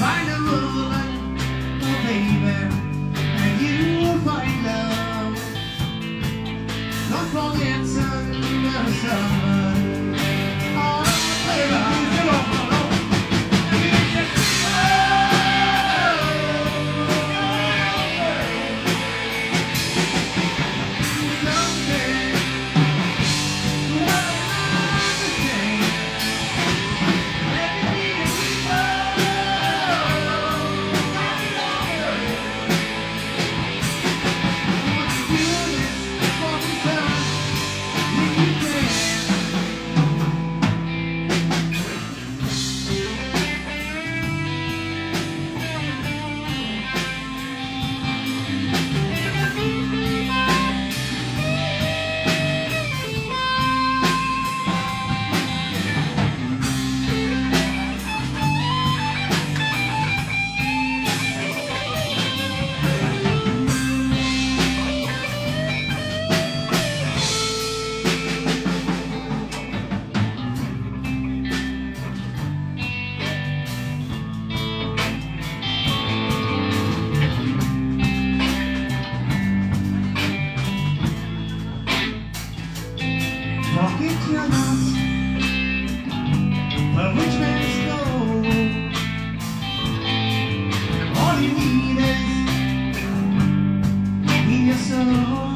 Find a woman, oh baby. pocket yachts A rich man's gold All you need is In your soul